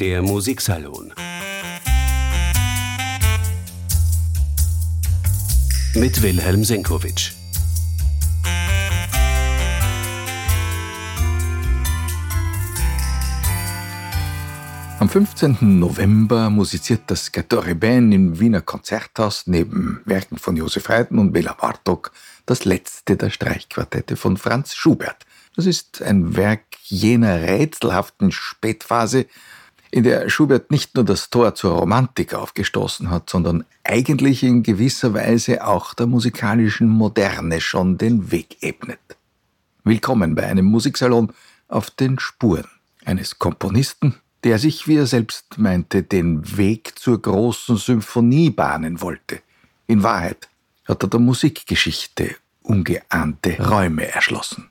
Der Musiksalon. Mit Wilhelm Senkowitsch. Am 15. November musiziert das Gattore Band im Wiener Konzerthaus neben Werken von Josef Haydn und Bela Bartok das letzte der Streichquartette von Franz Schubert. Das ist ein Werk jener rätselhaften Spätphase, in der Schubert nicht nur das Tor zur Romantik aufgestoßen hat, sondern eigentlich in gewisser Weise auch der musikalischen Moderne schon den Weg ebnet. Willkommen bei einem Musiksalon auf den Spuren eines Komponisten, der sich, wie er selbst meinte, den Weg zur großen Symphonie bahnen wollte. In Wahrheit hat er der Musikgeschichte ungeahnte Räume erschlossen.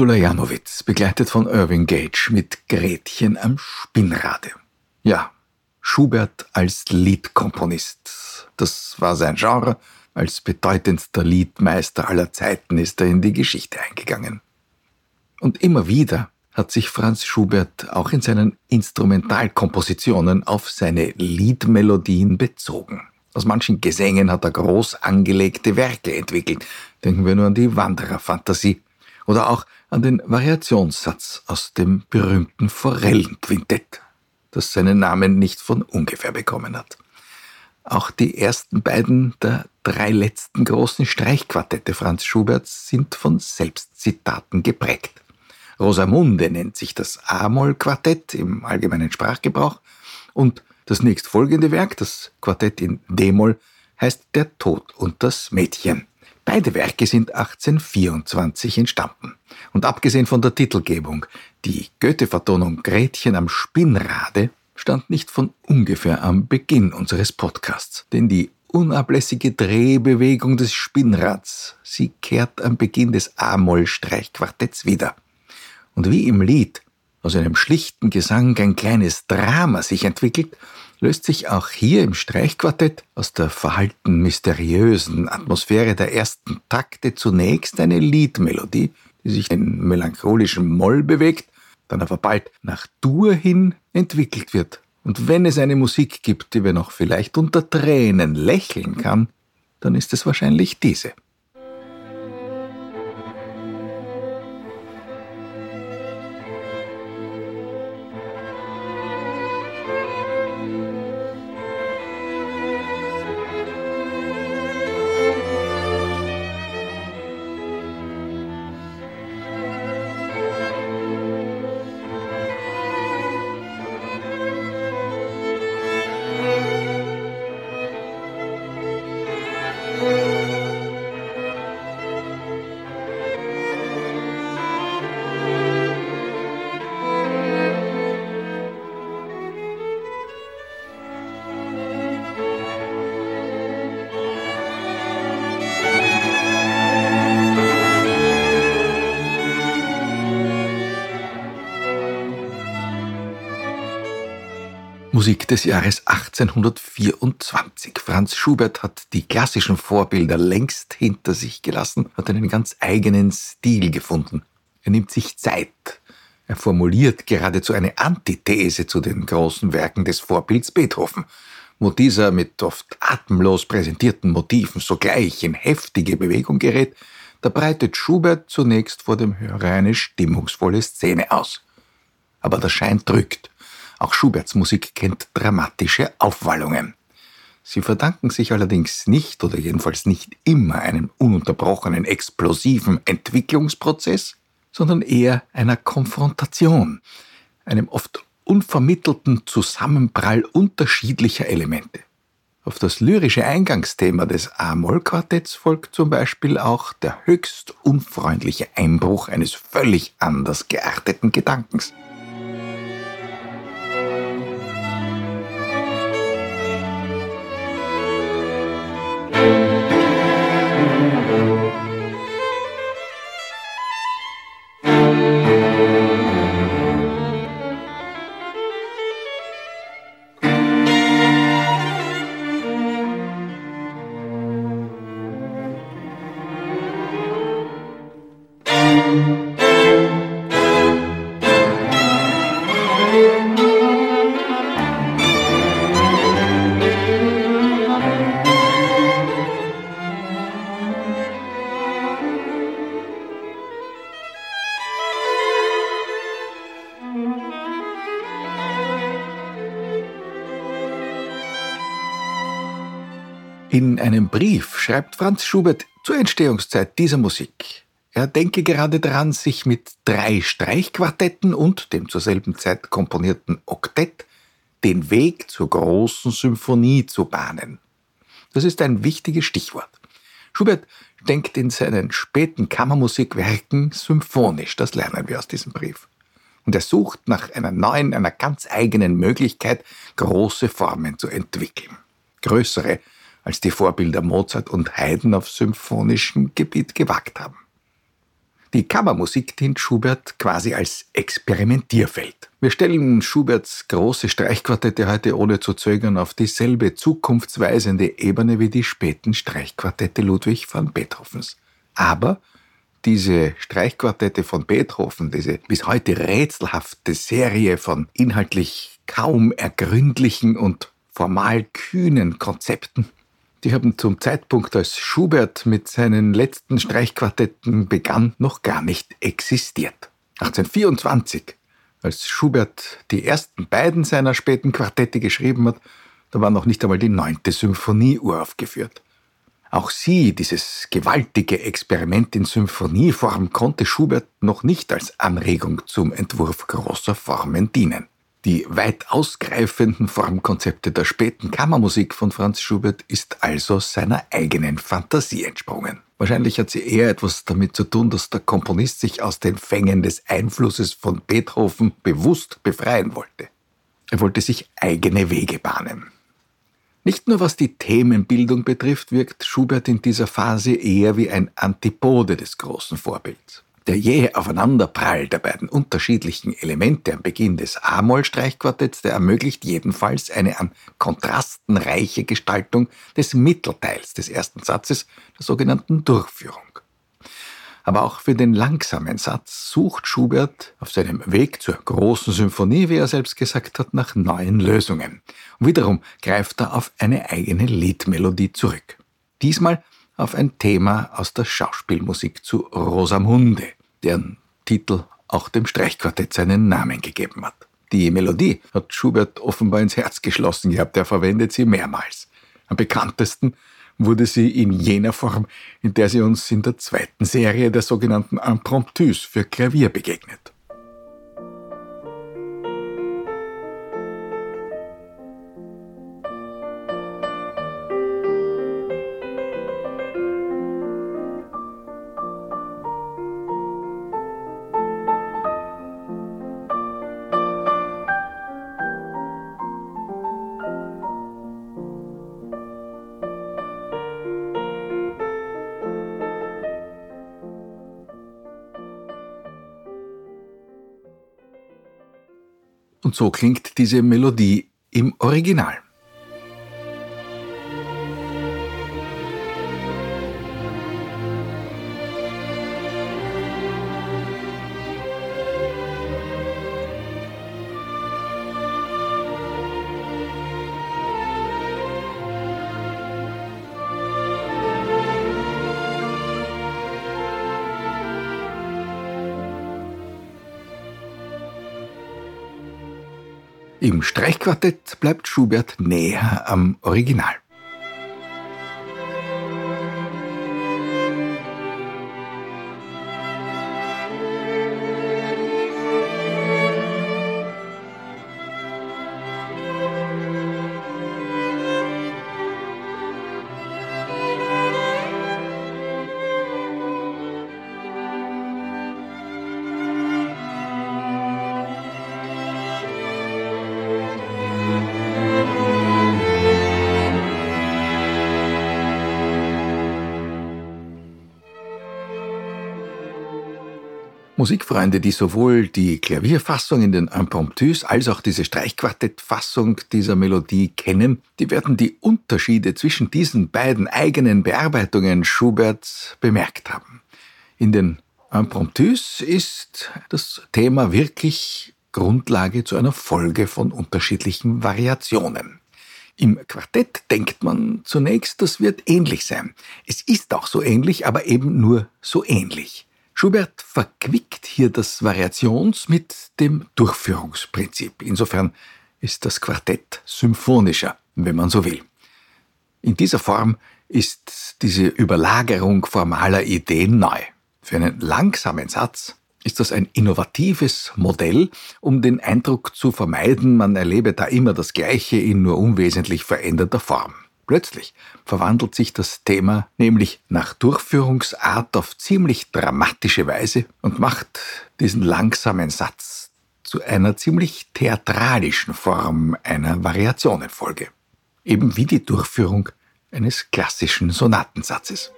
Gundula Janowitz, begleitet von Irving Gage mit Gretchen am Spinnrade. Ja, Schubert als Liedkomponist. Das war sein Genre. Als bedeutendster Liedmeister aller Zeiten ist er in die Geschichte eingegangen. Und immer wieder hat sich Franz Schubert auch in seinen Instrumentalkompositionen auf seine Liedmelodien bezogen. Aus manchen Gesängen hat er groß angelegte Werke entwickelt. Denken wir nur an die Wandererfantasie oder auch an den Variationssatz aus dem berühmten Forellenquintett, das seinen Namen nicht von ungefähr bekommen hat. Auch die ersten beiden der drei letzten großen Streichquartette Franz Schuberts sind von Selbstzitaten geprägt. Rosamunde nennt sich das A-Moll-Quartett im allgemeinen Sprachgebrauch und das nächstfolgende Werk, das Quartett in D-Moll, heißt Der Tod und das Mädchen. Beide Werke sind 1824 entstanden. Und abgesehen von der Titelgebung, die Goethe-Vertonung Gretchen am Spinnrade stand nicht von ungefähr am Beginn unseres Podcasts. Denn die unablässige Drehbewegung des Spinnrads, sie kehrt am Beginn des A-Moll-Streichquartetts wieder. Und wie im Lied aus einem schlichten Gesang ein kleines Drama sich entwickelt, löst sich auch hier im Streichquartett aus der verhalten mysteriösen Atmosphäre der ersten Takte zunächst eine Liedmelodie, die sich in melancholischen Moll bewegt, dann aber bald nach Dur hin entwickelt wird. Und wenn es eine Musik gibt, die wir noch vielleicht unter Tränen lächeln kann, dann ist es wahrscheinlich diese. Musik des Jahres 1824. Franz Schubert hat die klassischen Vorbilder längst hinter sich gelassen, hat einen ganz eigenen Stil gefunden. Er nimmt sich Zeit. Er formuliert geradezu eine Antithese zu den großen Werken des Vorbilds Beethoven, wo dieser mit oft atemlos präsentierten Motiven sogleich in heftige Bewegung gerät, da breitet Schubert zunächst vor dem Hörer eine stimmungsvolle Szene aus. Aber der Schein drückt. Auch Schuberts Musik kennt dramatische Aufwallungen. Sie verdanken sich allerdings nicht oder jedenfalls nicht immer einem ununterbrochenen explosiven Entwicklungsprozess, sondern eher einer Konfrontation, einem oft unvermittelten Zusammenprall unterschiedlicher Elemente. Auf das lyrische Eingangsthema des A-Moll-Quartetts folgt zum Beispiel auch der höchst unfreundliche Einbruch eines völlig anders gearteten Gedankens. Schreibt Franz Schubert zur Entstehungszeit dieser Musik. Er denke gerade daran, sich mit drei Streichquartetten und dem zur selben Zeit komponierten Oktett den Weg zur großen Symphonie zu bahnen. Das ist ein wichtiges Stichwort. Schubert denkt in seinen späten Kammermusikwerken symphonisch, das lernen wir aus diesem Brief. Und er sucht nach einer neuen, einer ganz eigenen Möglichkeit, große Formen zu entwickeln. Größere, als die Vorbilder Mozart und Haydn auf symphonischem Gebiet gewagt haben. Die Kammermusik dient Schubert quasi als Experimentierfeld. Wir stellen Schuberts große Streichquartette heute ohne zu zögern auf dieselbe zukunftsweisende Ebene wie die späten Streichquartette Ludwig van Beethovens. Aber diese Streichquartette von Beethoven, diese bis heute rätselhafte Serie von inhaltlich kaum ergründlichen und formal kühnen Konzepten, die haben zum Zeitpunkt, als Schubert mit seinen letzten Streichquartetten begann, noch gar nicht existiert. 1824, als Schubert die ersten beiden seiner späten Quartette geschrieben hat, da war noch nicht einmal die neunte Symphonie uraufgeführt. Auch sie, dieses gewaltige Experiment in Symphonieform, konnte Schubert noch nicht als Anregung zum Entwurf großer Formen dienen. Die weit ausgreifenden Formkonzepte der späten Kammermusik von Franz Schubert ist also seiner eigenen Fantasie entsprungen. Wahrscheinlich hat sie eher etwas damit zu tun, dass der Komponist sich aus den Fängen des Einflusses von Beethoven bewusst befreien wollte. Er wollte sich eigene Wege bahnen. Nicht nur was die Themenbildung betrifft, wirkt Schubert in dieser Phase eher wie ein Antipode des großen Vorbilds. Der jähe Aufeinanderprall der beiden unterschiedlichen Elemente am Beginn des A-Moll-Streichquartetts, der ermöglicht jedenfalls eine an Kontrasten reiche Gestaltung des Mittelteils des ersten Satzes, der sogenannten Durchführung. Aber auch für den langsamen Satz sucht Schubert auf seinem Weg zur großen Symphonie, wie er selbst gesagt hat, nach neuen Lösungen. Und wiederum greift er auf eine eigene Liedmelodie zurück. Diesmal auf ein Thema aus der Schauspielmusik zu Rosamunde, deren Titel auch dem Streichquartett seinen Namen gegeben hat. Die Melodie hat Schubert offenbar ins Herz geschlossen gehabt, er verwendet sie mehrmals. Am bekanntesten wurde sie in jener Form, in der sie uns in der zweiten Serie der sogenannten Impromptus für Klavier begegnet. Und so klingt diese Melodie im Original. Im Streichquartett bleibt Schubert näher am Original. Musikfreunde, die sowohl die Klavierfassung in den Impromptus als auch diese Streichquartettfassung dieser Melodie kennen, die werden die Unterschiede zwischen diesen beiden eigenen Bearbeitungen Schuberts bemerkt haben. In den Impromptus ist das Thema wirklich Grundlage zu einer Folge von unterschiedlichen Variationen. Im Quartett denkt man zunächst, das wird ähnlich sein. Es ist auch so ähnlich, aber eben nur so ähnlich. Schubert verquickt hier das Variations- mit dem Durchführungsprinzip. Insofern ist das Quartett symphonischer, wenn man so will. In dieser Form ist diese Überlagerung formaler Ideen neu. Für einen langsamen Satz ist das ein innovatives Modell, um den Eindruck zu vermeiden, man erlebe da immer das Gleiche in nur unwesentlich veränderter Form. Plötzlich verwandelt sich das Thema nämlich nach Durchführungsart auf ziemlich dramatische Weise und macht diesen langsamen Satz zu einer ziemlich theatralischen Form einer Variationenfolge. Eben wie die Durchführung eines klassischen Sonatensatzes.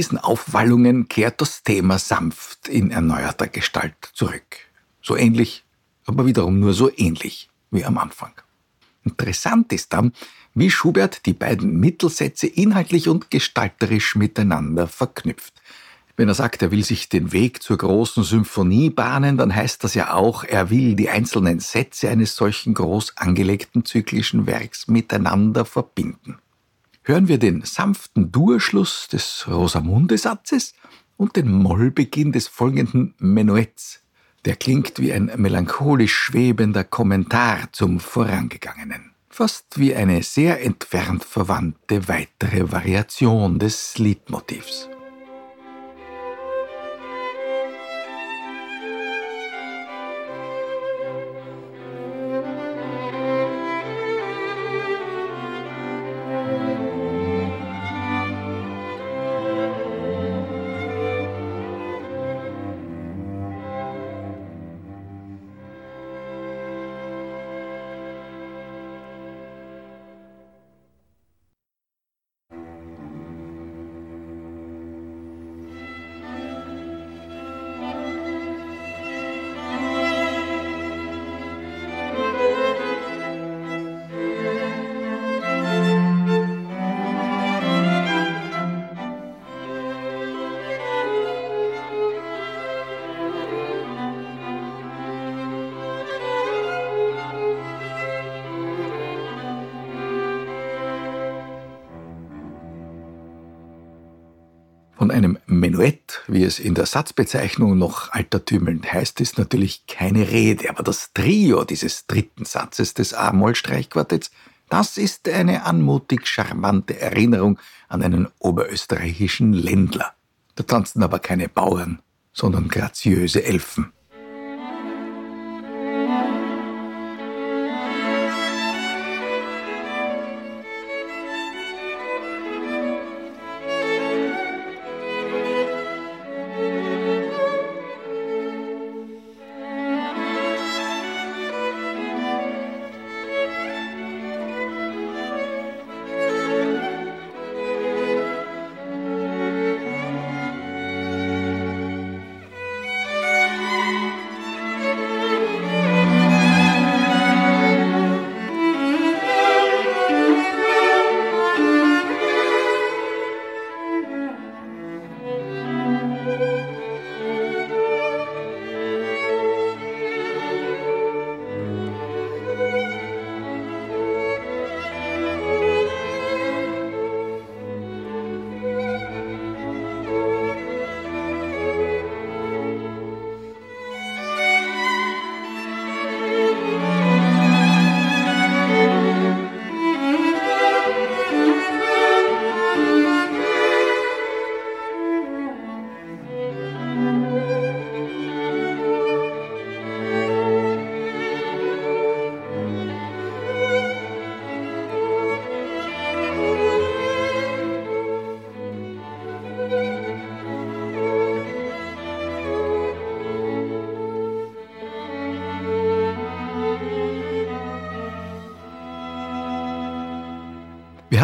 Diesen Aufwallungen kehrt das Thema sanft in erneuerter Gestalt zurück. So ähnlich, aber wiederum nur so ähnlich wie am Anfang. Interessant ist dann, wie Schubert die beiden Mittelsätze inhaltlich und gestalterisch miteinander verknüpft. Wenn er sagt, er will sich den Weg zur großen Symphonie bahnen, dann heißt das ja auch, er will die einzelnen Sätze eines solchen groß angelegten zyklischen Werks miteinander verbinden. Hören wir den sanften Durschluss des Rosamunde-Satzes und den Mollbeginn des folgenden Menuetts. Der klingt wie ein melancholisch schwebender Kommentar zum vorangegangenen. Fast wie eine sehr entfernt verwandte weitere Variation des Liedmotivs. Wie es in der Satzbezeichnung noch altertümelnd heißt, ist natürlich keine Rede, aber das Trio dieses dritten Satzes des A-Moll-Streichquartetts, das ist eine anmutig charmante Erinnerung an einen oberösterreichischen Ländler. Da tanzten aber keine Bauern, sondern graziöse Elfen.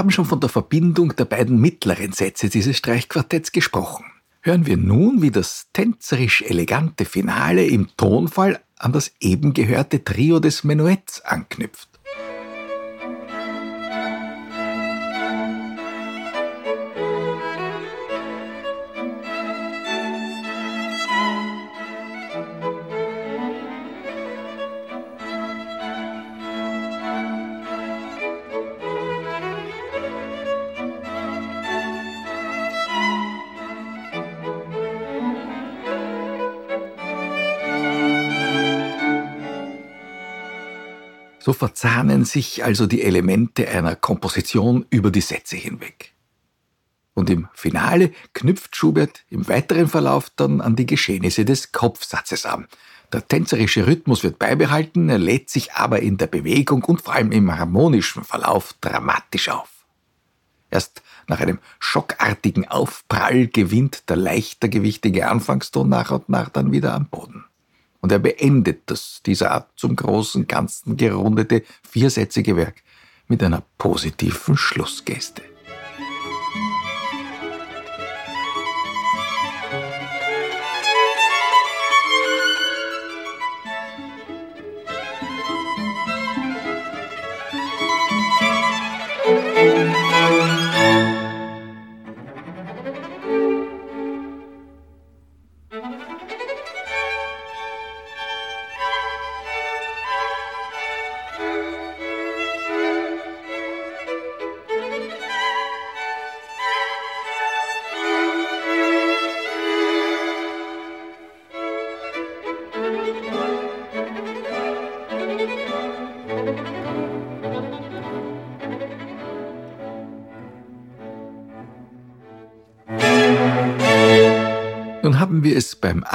Haben schon von der Verbindung der beiden mittleren Sätze dieses Streichquartetts gesprochen. Hören wir nun, wie das tänzerisch elegante Finale im Tonfall an das eben gehörte Trio des Menuetts anknüpft. So verzahnen sich also die Elemente einer Komposition über die Sätze hinweg. Und im Finale knüpft Schubert im weiteren Verlauf dann an die Geschehnisse des Kopfsatzes an. Der tänzerische Rhythmus wird beibehalten, er lädt sich aber in der Bewegung und vor allem im harmonischen Verlauf dramatisch auf. Erst nach einem schockartigen Aufprall gewinnt der leichtergewichtige Anfangston nach und nach dann wieder am Boden. Und er beendet das, dieser zum großen Ganzen gerundete viersätzige Werk mit einer positiven Schlussgeste.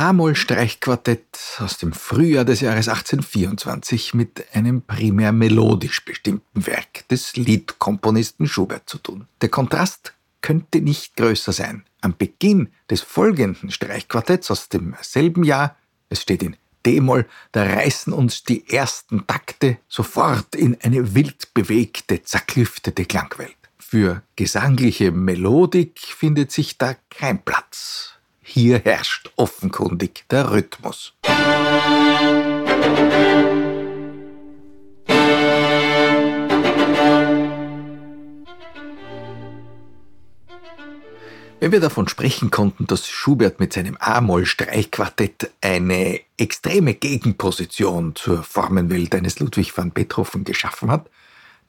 A-Moll-Streichquartett aus dem Frühjahr des Jahres 1824 mit einem primär melodisch bestimmten Werk des Liedkomponisten Schubert zu tun. Der Kontrast könnte nicht größer sein. Am Beginn des folgenden Streichquartetts aus demselben Jahr, es steht in D-Moll, da reißen uns die ersten Takte sofort in eine wild bewegte, zerklüftete Klangwelt. Für gesangliche Melodik findet sich da kein Platz. Hier herrscht offenkundig der Rhythmus. Wenn wir davon sprechen konnten, dass Schubert mit seinem A-Moll-Streichquartett eine extreme Gegenposition zur Formenwelt eines Ludwig van Beethoven geschaffen hat,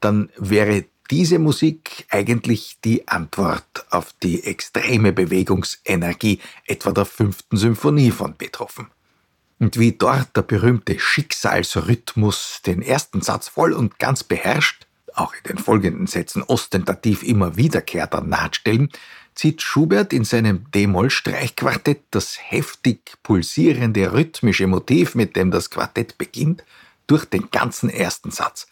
dann wäre diese Musik eigentlich die Antwort auf die extreme Bewegungsenergie etwa der fünften Symphonie von Beethoven. Und wie dort der berühmte Schicksalsrhythmus den ersten Satz voll und ganz beherrscht, auch in den folgenden Sätzen ostentativ immer wiederkehrter Nahtstellen, zieht Schubert in seinem D-Moll-Streichquartett das heftig pulsierende rhythmische Motiv, mit dem das Quartett beginnt, durch den ganzen ersten Satz.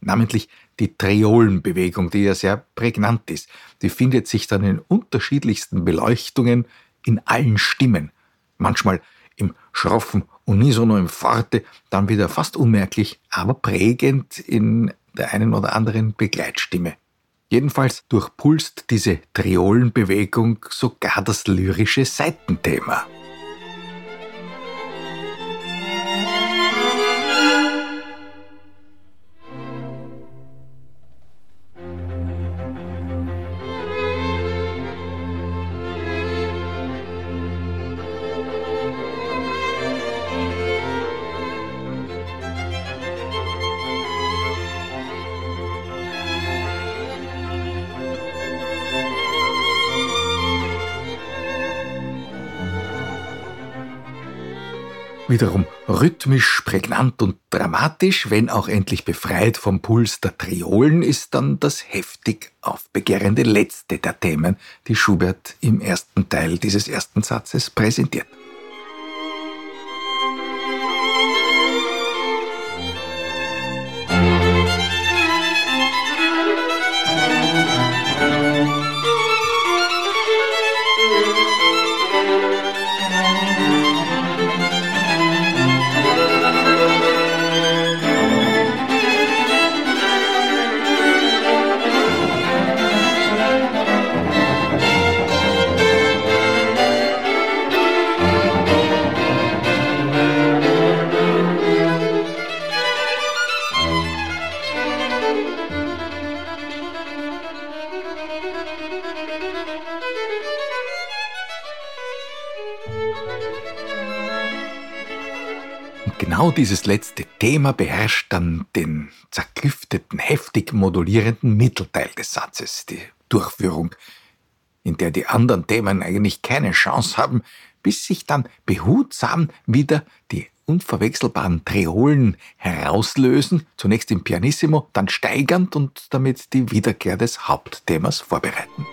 Namentlich die Triolenbewegung, die ja sehr prägnant ist. Die findet sich dann in unterschiedlichsten Beleuchtungen in allen Stimmen. Manchmal im schroffen Unisono im Forte, dann wieder fast unmerklich, aber prägend in der einen oder anderen Begleitstimme. Jedenfalls durchpulst diese Triolenbewegung sogar das lyrische Seitenthema. Wiederum rhythmisch, prägnant und dramatisch, wenn auch endlich befreit vom Puls der Triolen, ist dann das heftig aufbegehrende letzte der Themen, die Schubert im ersten Teil dieses ersten Satzes präsentiert. Dieses letzte Thema beherrscht dann den zerklüfteten, heftig modulierenden Mittelteil des Satzes, die Durchführung, in der die anderen Themen eigentlich keine Chance haben, bis sich dann behutsam wieder die unverwechselbaren Triolen herauslösen, zunächst im Pianissimo, dann steigernd und damit die Wiederkehr des Hauptthemas vorbereiten.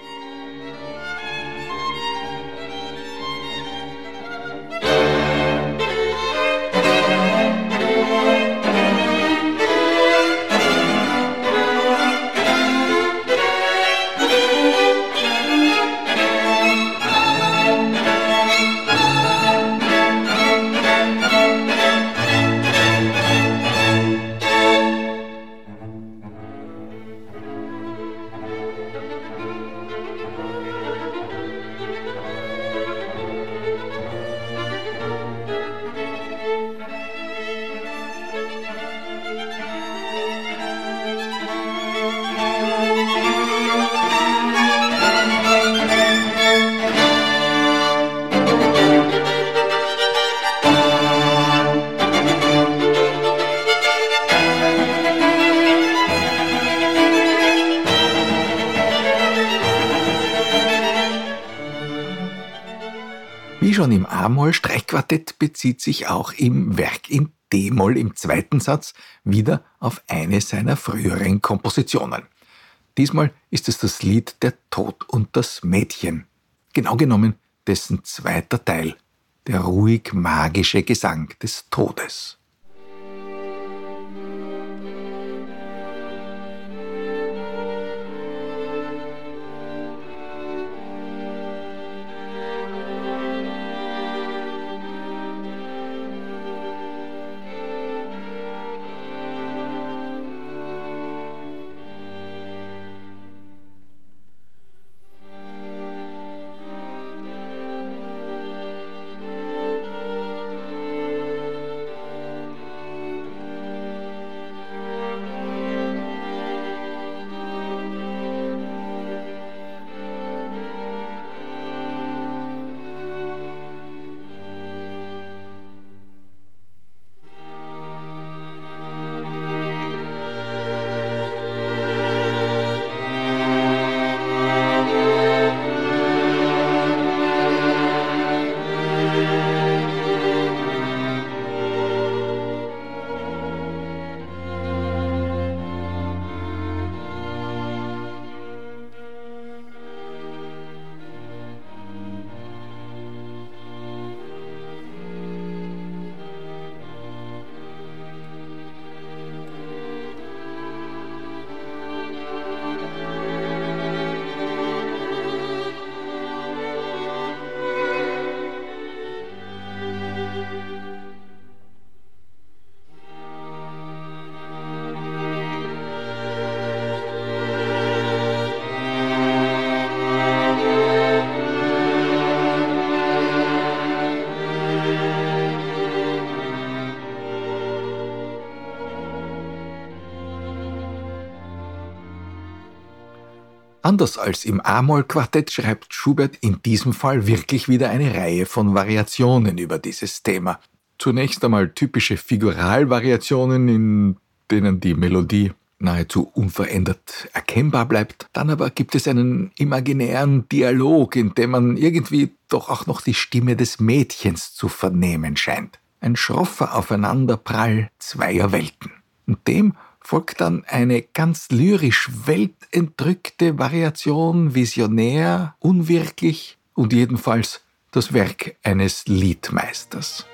A-Moll-Streichquartett bezieht sich auch im Werk in D-Moll im zweiten Satz wieder auf eine seiner früheren Kompositionen. Diesmal ist es das Lied Der Tod und das Mädchen. Genau genommen dessen zweiter Teil, der ruhig magische Gesang des Todes. Anders als im A-Moll-Quartett schreibt Schubert in diesem Fall wirklich wieder eine Reihe von Variationen über dieses Thema. Zunächst einmal typische Figuralvariationen, in denen die Melodie nahezu unverändert erkennbar bleibt. Dann aber gibt es einen imaginären Dialog, in dem man irgendwie doch auch noch die Stimme des Mädchens zu vernehmen scheint. Ein schroffer Aufeinanderprall zweier Welten. Und dem folgt dann eine ganz lyrisch weltentrückte Variation, visionär, unwirklich und jedenfalls das Werk eines Liedmeisters.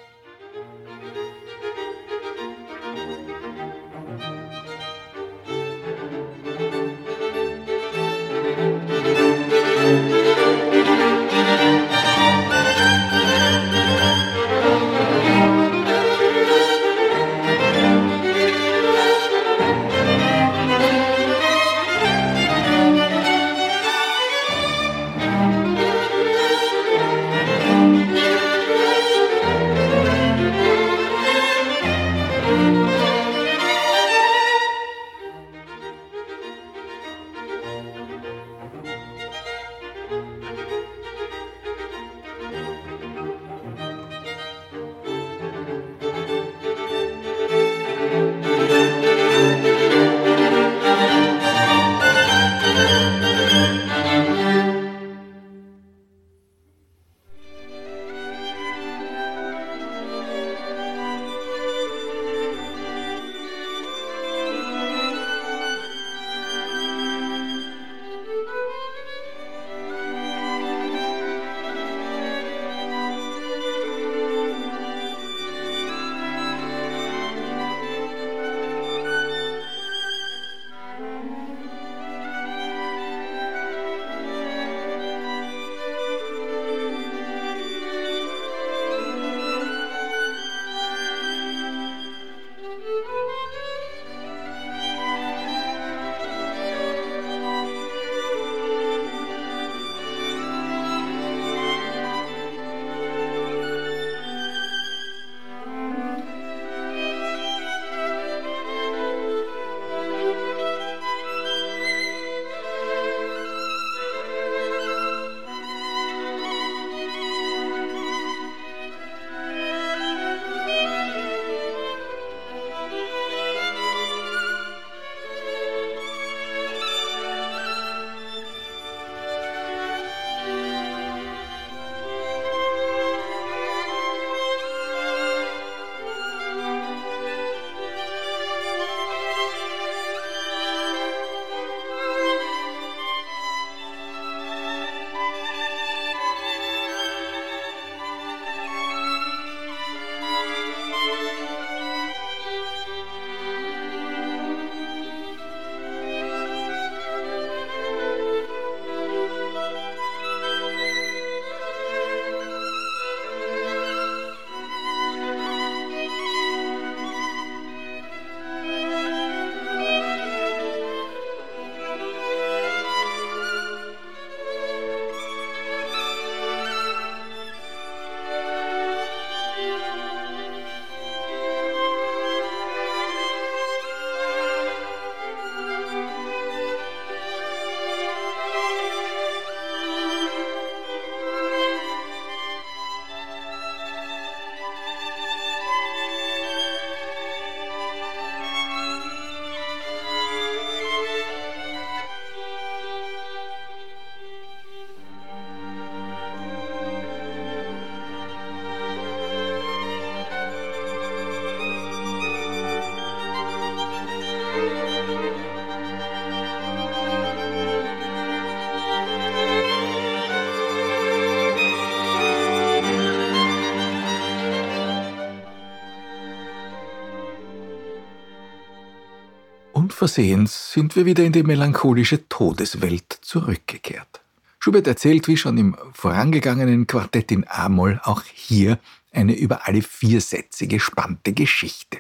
Versehens sind wir wieder in die melancholische Todeswelt zurückgekehrt. Schubert erzählt, wie schon im vorangegangenen Quartett in A-Moll, auch hier eine über alle vier Sätze gespannte Geschichte.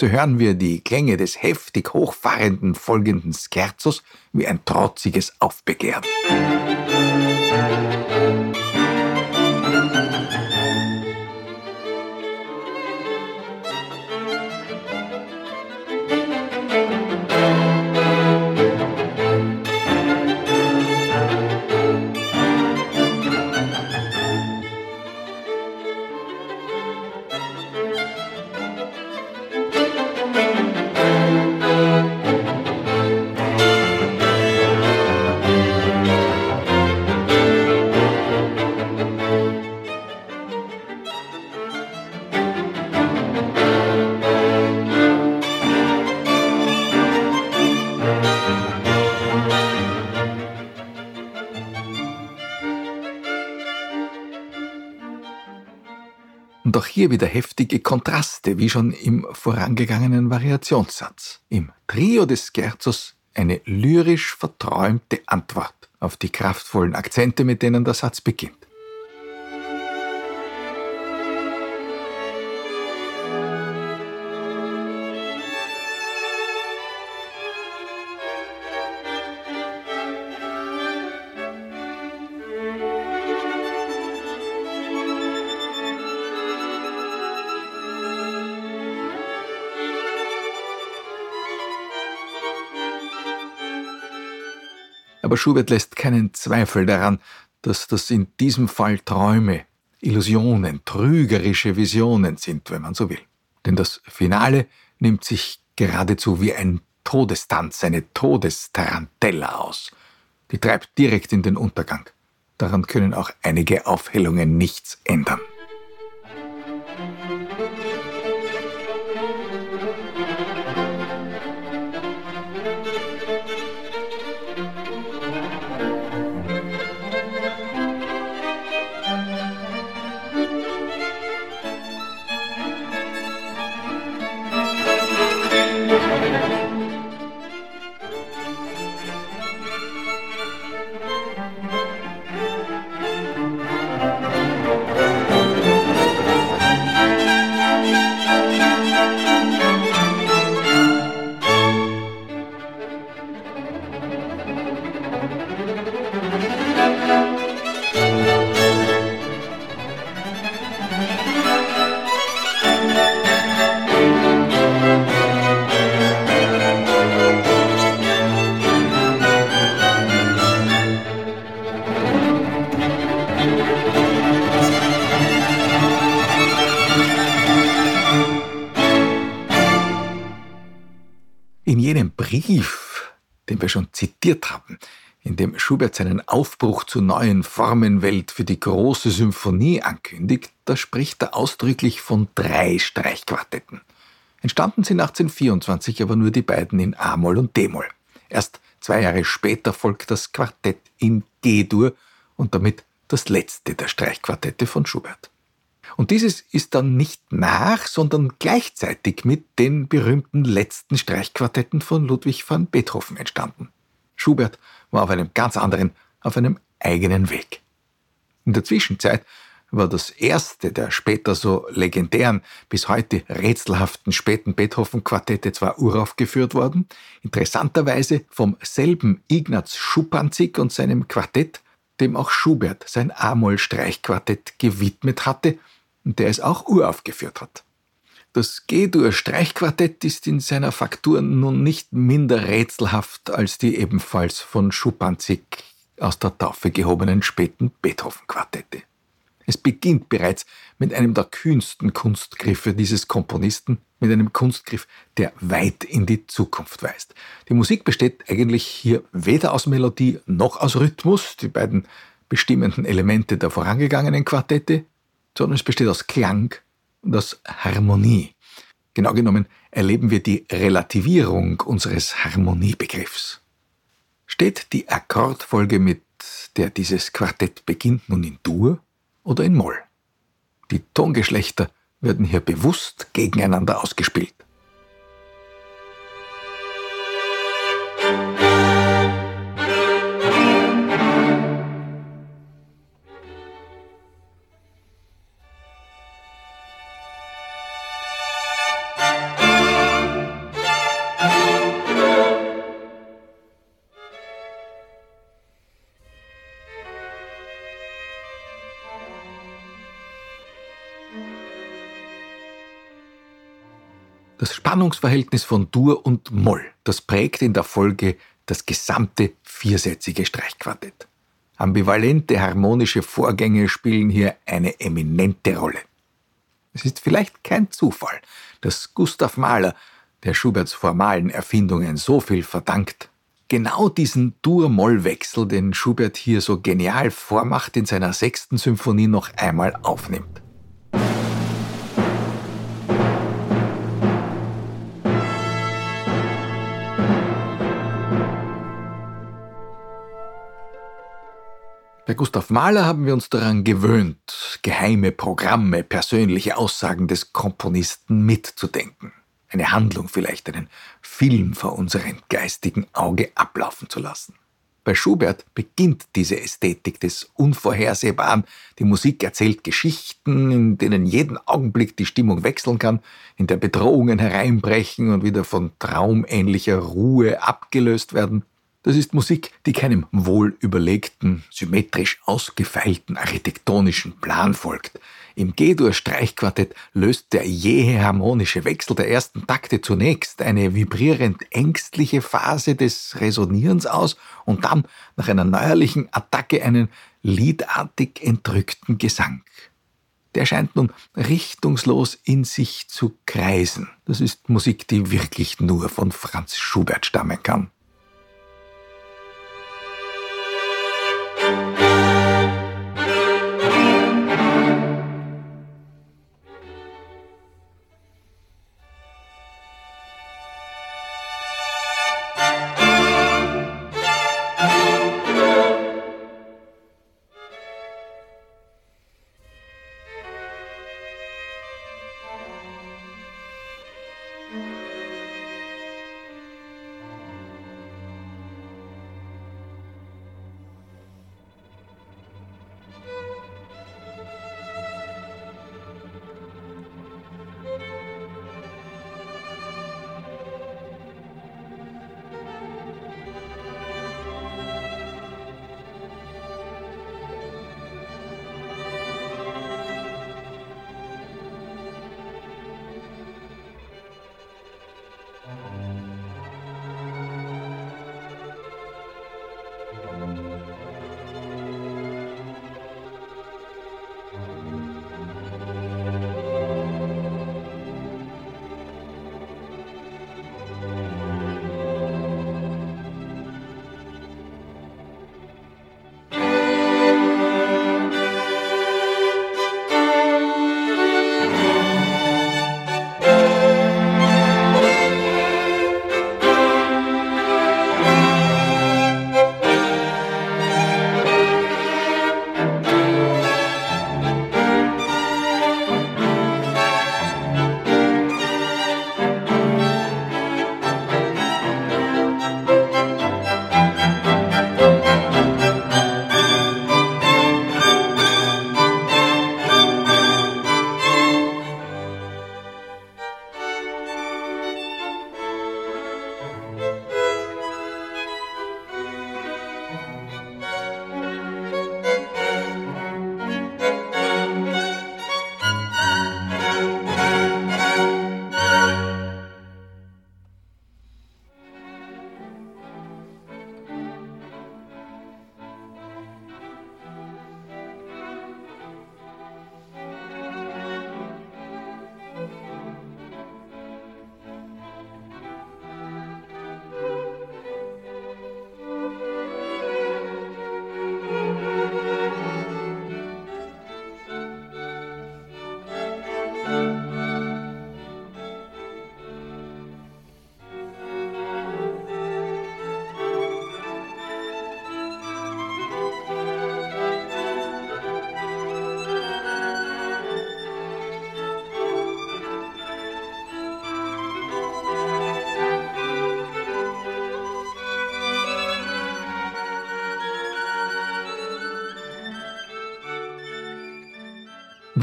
So hören wir die Klänge des heftig hochfahrenden folgenden Scherzos wie ein trotziges Aufbegehren. Hier wieder heftige Kontraste, wie schon im vorangegangenen Variationssatz. Im Trio des Scherzos eine lyrisch verträumte Antwort auf die kraftvollen Akzente, mit denen der Satz beginnt. Aber Schubert lässt keinen Zweifel daran, dass das in diesem Fall Träume, Illusionen, trügerische Visionen sind, wenn man so will. Denn das Finale nimmt sich geradezu wie ein Todestanz, eine Todestarantella aus. Die treibt direkt in den Untergang. Daran können auch einige Aufhellungen nichts ändern. Wir schon zitiert haben, in dem Schubert seinen Aufbruch zur neuen Formenwelt für die große Symphonie ankündigt, da spricht er ausdrücklich von drei Streichquartetten. Entstanden sind 1824 aber nur die beiden in A-Moll und D-Moll. Erst zwei Jahre später folgt das Quartett in G-Dur und damit das letzte der Streichquartette von Schubert. Und dieses ist dann nicht nach, sondern gleichzeitig mit den berühmten letzten Streichquartetten von Ludwig van Beethoven entstanden. Schubert war auf einem ganz anderen, auf einem eigenen Weg. In der Zwischenzeit war das erste der später so legendären, bis heute rätselhaften späten Beethoven-Quartette zwar uraufgeführt worden, interessanterweise vom selben Ignaz Schupanzig und seinem Quartett, dem auch Schubert sein A-Moll-Streichquartett gewidmet hatte und der es auch uraufgeführt hat. Das G-Dur-Streichquartett ist in seiner Faktur nun nicht minder rätselhaft als die ebenfalls von Schupanzig aus der Taufe gehobenen späten Beethoven-Quartette. Es beginnt bereits mit einem der kühnsten Kunstgriffe dieses Komponisten, mit einem Kunstgriff, der weit in die Zukunft weist. Die Musik besteht eigentlich hier weder aus Melodie noch aus Rhythmus, die beiden bestimmenden Elemente der vorangegangenen Quartette, sondern es besteht aus Klang und aus Harmonie. Genau genommen erleben wir die Relativierung unseres Harmoniebegriffs. Steht die Akkordfolge, mit der dieses Quartett beginnt, nun in Dur oder in Moll? Die Tongeschlechter werden hier bewusst gegeneinander ausgespielt. Spannungsverhältnis von Dur und Moll, das prägt in der Folge das gesamte viersätzige Streichquartett. Ambivalente harmonische Vorgänge spielen hier eine eminente Rolle. Es ist vielleicht kein Zufall, dass Gustav Mahler, der Schuberts formalen Erfindungen so viel verdankt, genau diesen Dur-Moll-Wechsel, den Schubert hier so genial vormacht, in seiner sechsten Symphonie noch einmal aufnimmt. Bei Gustav Mahler haben wir uns daran gewöhnt, geheime Programme, persönliche Aussagen des Komponisten mitzudenken. Eine Handlung vielleicht, einen Film vor unserem geistigen Auge ablaufen zu lassen. Bei Schubert beginnt diese Ästhetik des Unvorhersehbaren. Die Musik erzählt Geschichten, in denen jeden Augenblick die Stimmung wechseln kann, in der Bedrohungen hereinbrechen und wieder von traumähnlicher Ruhe abgelöst werden. Das ist Musik, die keinem wohlüberlegten, symmetrisch ausgefeilten architektonischen Plan folgt. Im G-Dur-Streichquartett löst der jähe harmonische Wechsel der ersten Takte zunächst eine vibrierend ängstliche Phase des Resonierens aus und dann nach einer neuerlichen Attacke einen liedartig entrückten Gesang. Der scheint nun richtungslos in sich zu kreisen. Das ist Musik, die wirklich nur von Franz Schubert stammen kann.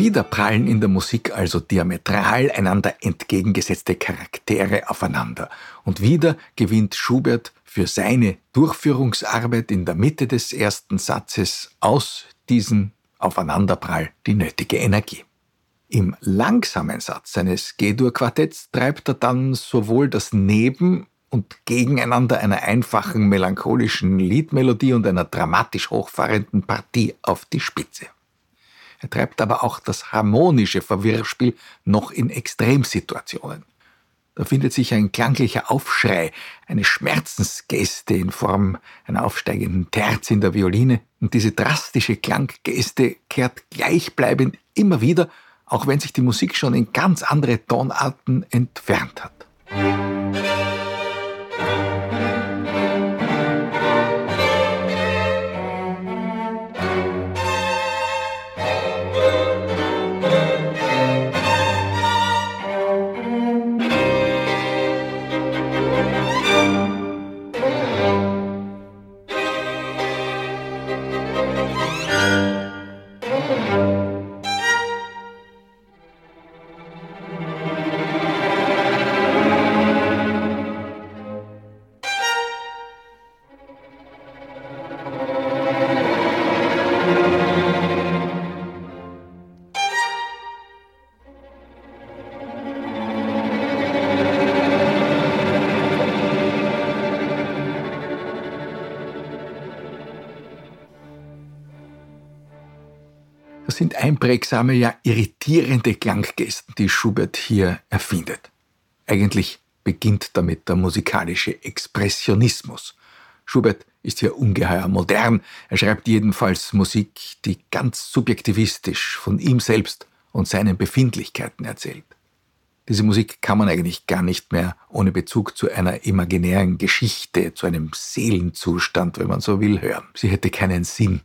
Wieder prallen in der Musik also diametral einander entgegengesetzte Charaktere aufeinander. Und wieder gewinnt Schubert für seine Durchführungsarbeit in der Mitte des ersten Satzes aus diesem Aufeinanderprall die nötige Energie. Im langsamen Satz seines G-Dur-Quartetts treibt er dann sowohl das Neben- und Gegeneinander einer einfachen melancholischen Liedmelodie und einer dramatisch hochfahrenden Partie auf die Spitze. Er treibt aber auch das harmonische Verwirrspiel noch in Extremsituationen. Da findet sich ein klanglicher Aufschrei, eine Schmerzensgeste in Form einer aufsteigenden Terz in der Violine. Und diese drastische Klanggeste kehrt gleichbleibend immer wieder, auch wenn sich die Musik schon in ganz andere Tonarten entfernt hat. Einprägsame, ja irritierende Klanggesten, die Schubert hier erfindet. Eigentlich beginnt damit der musikalische Expressionismus. Schubert ist hier ungeheuer modern. Er schreibt jedenfalls Musik, die ganz subjektivistisch von ihm selbst und seinen Befindlichkeiten erzählt. Diese Musik kann man eigentlich gar nicht mehr ohne Bezug zu einer imaginären Geschichte, zu einem Seelenzustand, wenn man so will, hören. Sie hätte keinen Sinn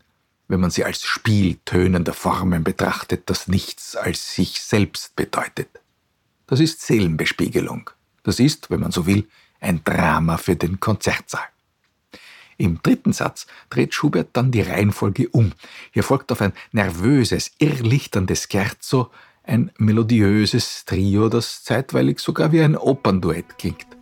wenn man sie als Spiel tönender Formen betrachtet, das nichts als sich selbst bedeutet. Das ist Seelenbespiegelung. Das ist, wenn man so will, ein Drama für den Konzertsaal. Im dritten Satz dreht Schubert dann die Reihenfolge um. Hier folgt auf ein nervöses, irrlichterndes Scherzo ein melodiöses Trio, das zeitweilig sogar wie ein Opernduett klingt.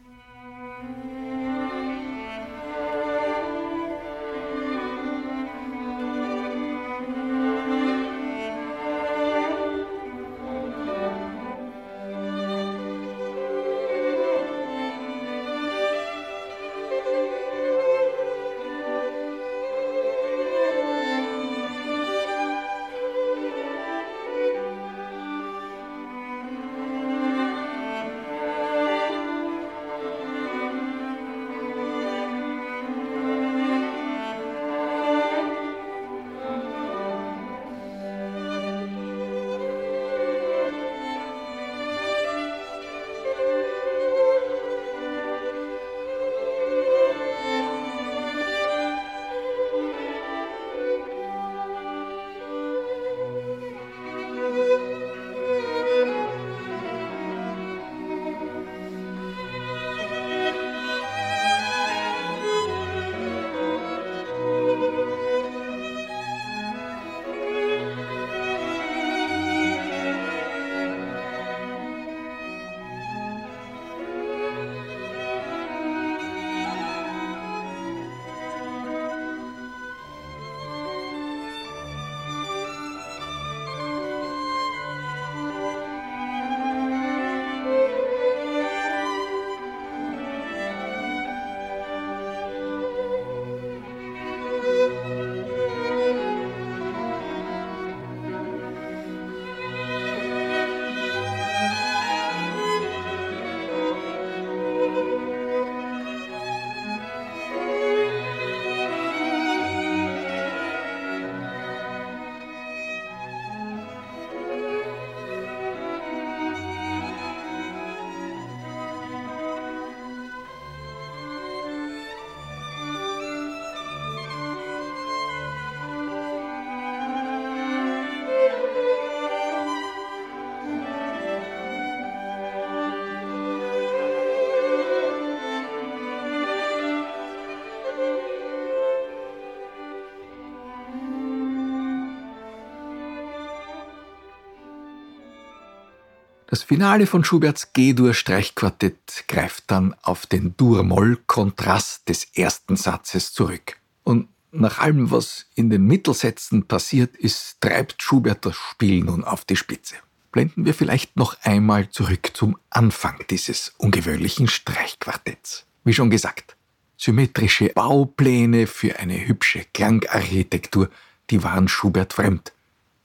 Das Finale von Schuberts G-Dur-Streichquartett greift dann auf den Dur-Moll-Kontrast des ersten Satzes zurück. Und nach allem, was in den Mittelsätzen passiert ist, treibt Schubert das Spiel nun auf die Spitze. blenden wir vielleicht noch einmal zurück zum Anfang dieses ungewöhnlichen Streichquartetts. Wie schon gesagt, symmetrische Baupläne für eine hübsche Klangarchitektur, die waren Schubert fremd.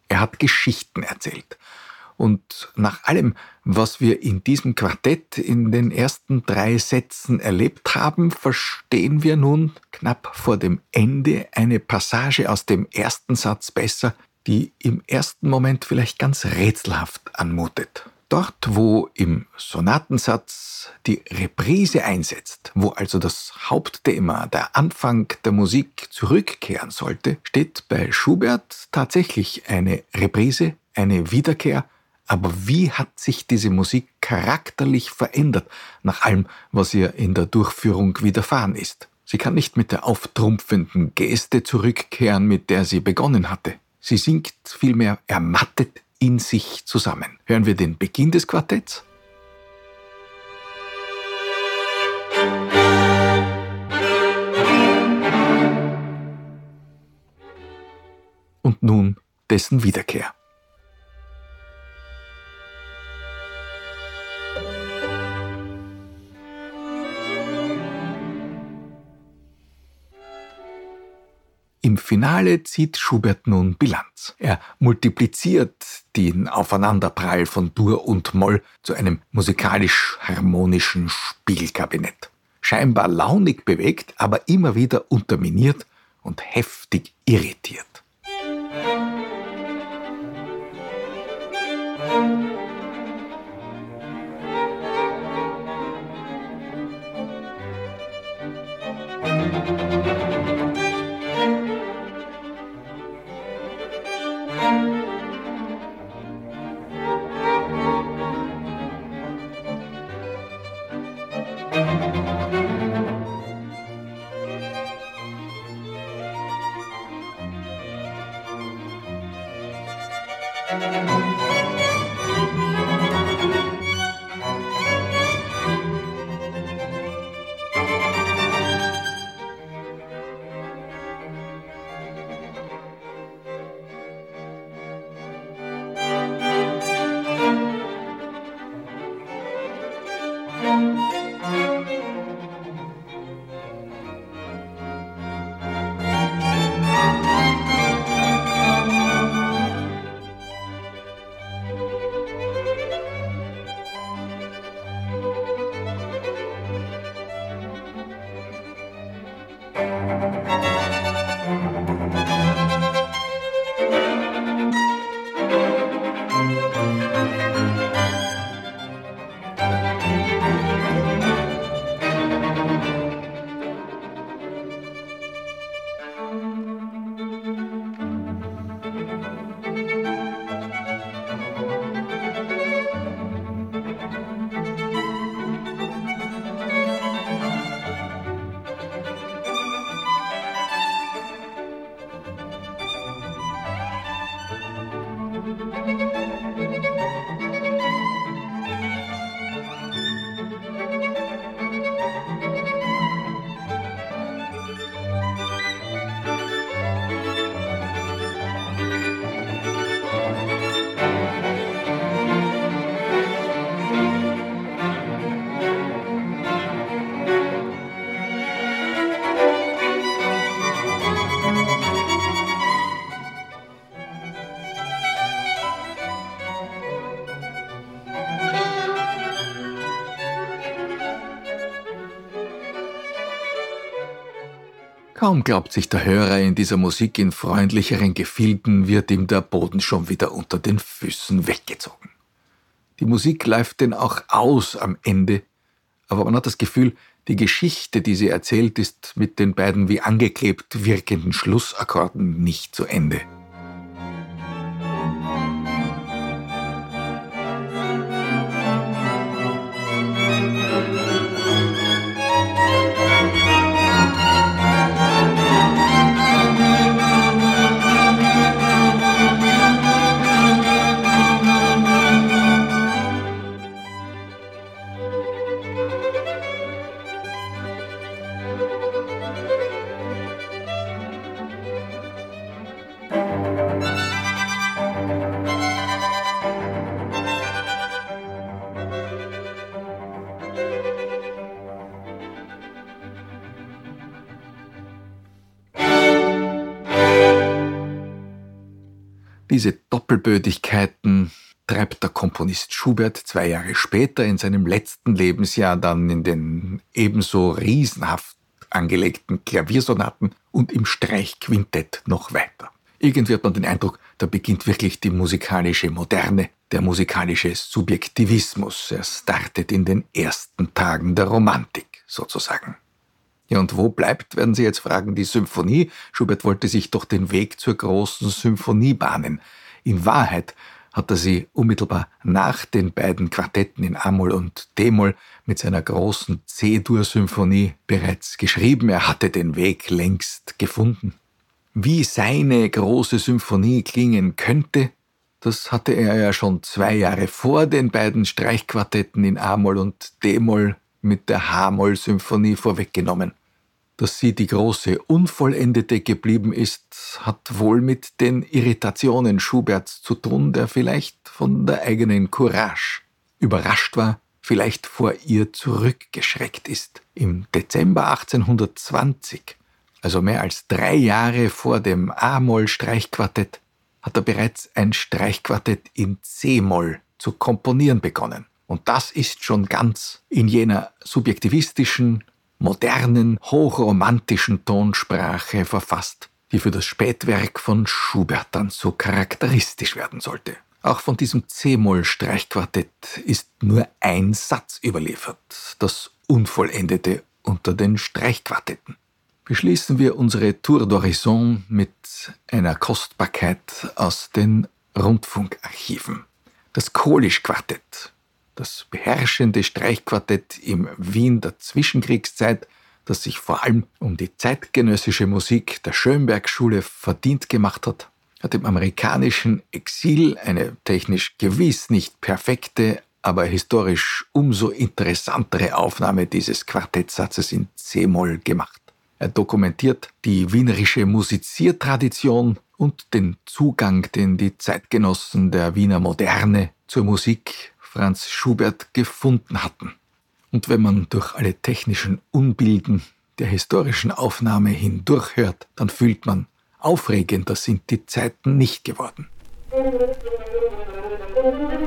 Er hat Geschichten erzählt. Und nach allem, was wir in diesem Quartett in den ersten drei Sätzen erlebt haben, verstehen wir nun knapp vor dem Ende eine Passage aus dem ersten Satz besser, die im ersten Moment vielleicht ganz rätselhaft anmutet. Dort, wo im Sonatensatz die Reprise einsetzt, wo also das Hauptthema, der Anfang der Musik zurückkehren sollte, steht bei Schubert tatsächlich eine Reprise, eine Wiederkehr, aber wie hat sich diese Musik charakterlich verändert nach allem, was ihr in der Durchführung widerfahren ist? Sie kann nicht mit der auftrumpfenden Geste zurückkehren, mit der sie begonnen hatte. Sie sinkt vielmehr ermattet in sich zusammen. Hören wir den Beginn des Quartetts. Und nun dessen Wiederkehr. Im Finale zieht Schubert nun Bilanz. Er multipliziert den Aufeinanderprall von Dur und Moll zu einem musikalisch harmonischen Spielkabinett. Scheinbar launig bewegt, aber immer wieder unterminiert und heftig irritiert. Kaum glaubt sich der Hörer in dieser Musik in freundlicheren Gefilden, wird ihm der Boden schon wieder unter den Füßen weggezogen. Die Musik läuft denn auch aus am Ende, aber man hat das Gefühl, die Geschichte, die sie erzählt, ist mit den beiden wie angeklebt wirkenden Schlussakkorden nicht zu Ende. Doppelbödigkeiten treibt der Komponist Schubert zwei Jahre später in seinem letzten Lebensjahr dann in den ebenso riesenhaft angelegten Klaviersonaten und im Streichquintett noch weiter. Irgendwie hat man den Eindruck, da beginnt wirklich die musikalische Moderne, der musikalische Subjektivismus. Er startet in den ersten Tagen der Romantik sozusagen. Ja, und wo bleibt, werden Sie jetzt fragen, die Symphonie? Schubert wollte sich doch den Weg zur großen Symphonie bahnen. In Wahrheit hat er sie unmittelbar nach den beiden Quartetten in A-Moll und D-Moll mit seiner großen C-Dur-Symphonie bereits geschrieben. Er hatte den Weg längst gefunden. Wie seine große Symphonie klingen könnte, das hatte er ja schon zwei Jahre vor den beiden Streichquartetten in A-Moll und D-Moll mit der H-Moll-Symphonie vorweggenommen. Dass sie die große Unvollendete geblieben ist, hat wohl mit den Irritationen Schuberts zu tun, der vielleicht von der eigenen Courage überrascht war, vielleicht vor ihr zurückgeschreckt ist. Im Dezember 1820, also mehr als drei Jahre vor dem A-Moll-Streichquartett, hat er bereits ein Streichquartett in C-Moll zu komponieren begonnen. Und das ist schon ganz in jener subjektivistischen, modernen, hochromantischen Tonsprache verfasst, die für das Spätwerk von Schubert dann so charakteristisch werden sollte. Auch von diesem C-Moll-Streichquartett ist nur ein Satz überliefert, das Unvollendete unter den Streichquartetten. Beschließen wir unsere Tour d'Horizon mit einer Kostbarkeit aus den Rundfunkarchiven. Das Kohlisch-Quartett das beherrschende Streichquartett im Wien der Zwischenkriegszeit, das sich vor allem um die zeitgenössische Musik der Schönberg-Schule verdient gemacht hat, hat im amerikanischen Exil eine technisch gewiss nicht perfekte, aber historisch umso interessantere Aufnahme dieses Quartettsatzes in C-Moll gemacht. Er dokumentiert die wienerische Musiziertradition und den Zugang, den die Zeitgenossen der Wiener Moderne zur Musik Franz Schubert gefunden hatten. Und wenn man durch alle technischen Unbilden der historischen Aufnahme hindurchhört, dann fühlt man, aufregender sind die Zeiten nicht geworden. Musik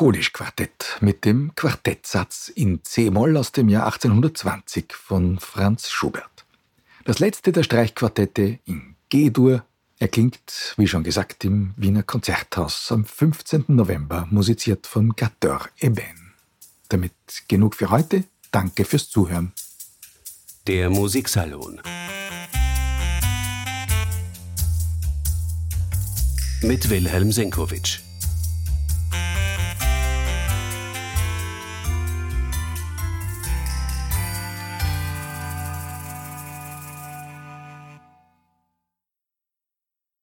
Das Kolisch-Quartett mit dem Quartettsatz in C-Moll aus dem Jahr 1820 von Franz Schubert. Das letzte der Streichquartette in G-Dur erklingt, wie schon gesagt, im Wiener Konzerthaus am 15. November, musiziert von Gatteur Eben. Damit genug für heute. Danke fürs Zuhören. Der Musiksalon. Mit Wilhelm Senkowitsch.